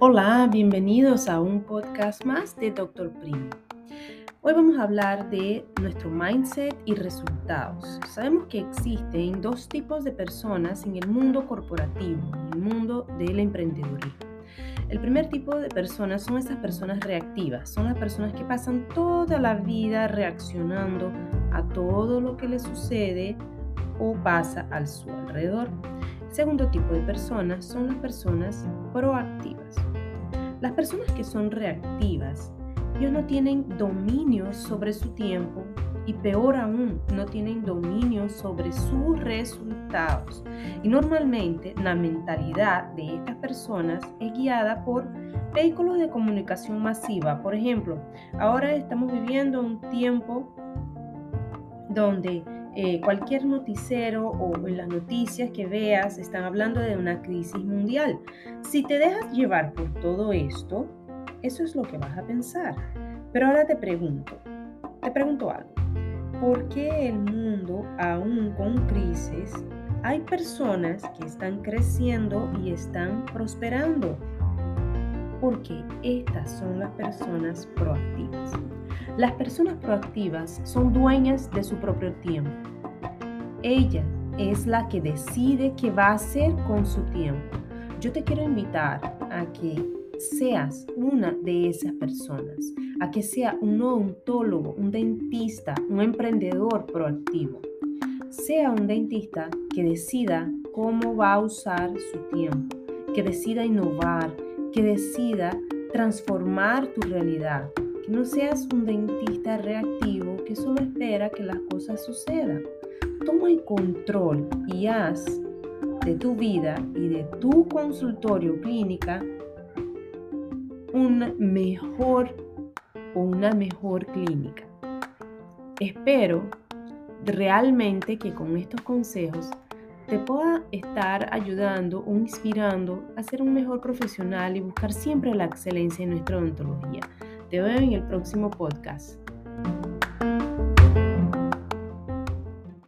Hola, bienvenidos a un podcast más de Doctor Primo. Hoy vamos a hablar de nuestro mindset y resultados. Sabemos que existen dos tipos de personas en el mundo corporativo, en el mundo del emprendedurismo. El primer tipo de personas son esas personas reactivas, son las personas que pasan toda la vida reaccionando a todo lo que les sucede o pasa a su alrededor. Segundo tipo de personas son las personas proactivas. Las personas que son reactivas, ellos no tienen dominio sobre su tiempo y peor aún, no tienen dominio sobre sus resultados. Y normalmente la mentalidad de estas personas es guiada por vehículos de comunicación masiva. Por ejemplo, ahora estamos viviendo un tiempo donde eh, cualquier noticiero o en las noticias que veas están hablando de una crisis mundial. Si te dejas llevar por todo esto, eso es lo que vas a pensar. Pero ahora te pregunto, te pregunto algo. ¿Por qué el mundo, aún con crisis, hay personas que están creciendo y están prosperando? Porque estas son las personas proactivas. Las personas proactivas son dueñas de su propio tiempo. Ella es la que decide qué va a hacer con su tiempo. Yo te quiero invitar a que seas una de esas personas, a que sea un odontólogo, un dentista, un emprendedor proactivo. Sea un dentista que decida cómo va a usar su tiempo, que decida innovar, que decida transformar tu realidad, no seas un dentista reactivo que solo espera que las cosas sucedan. Toma el control y haz de tu vida y de tu consultorio clínica un mejor o una mejor clínica. Espero realmente que con estos consejos te pueda estar ayudando o inspirando a ser un mejor profesional y buscar siempre la excelencia en nuestra odontología. Te veo en el próximo podcast.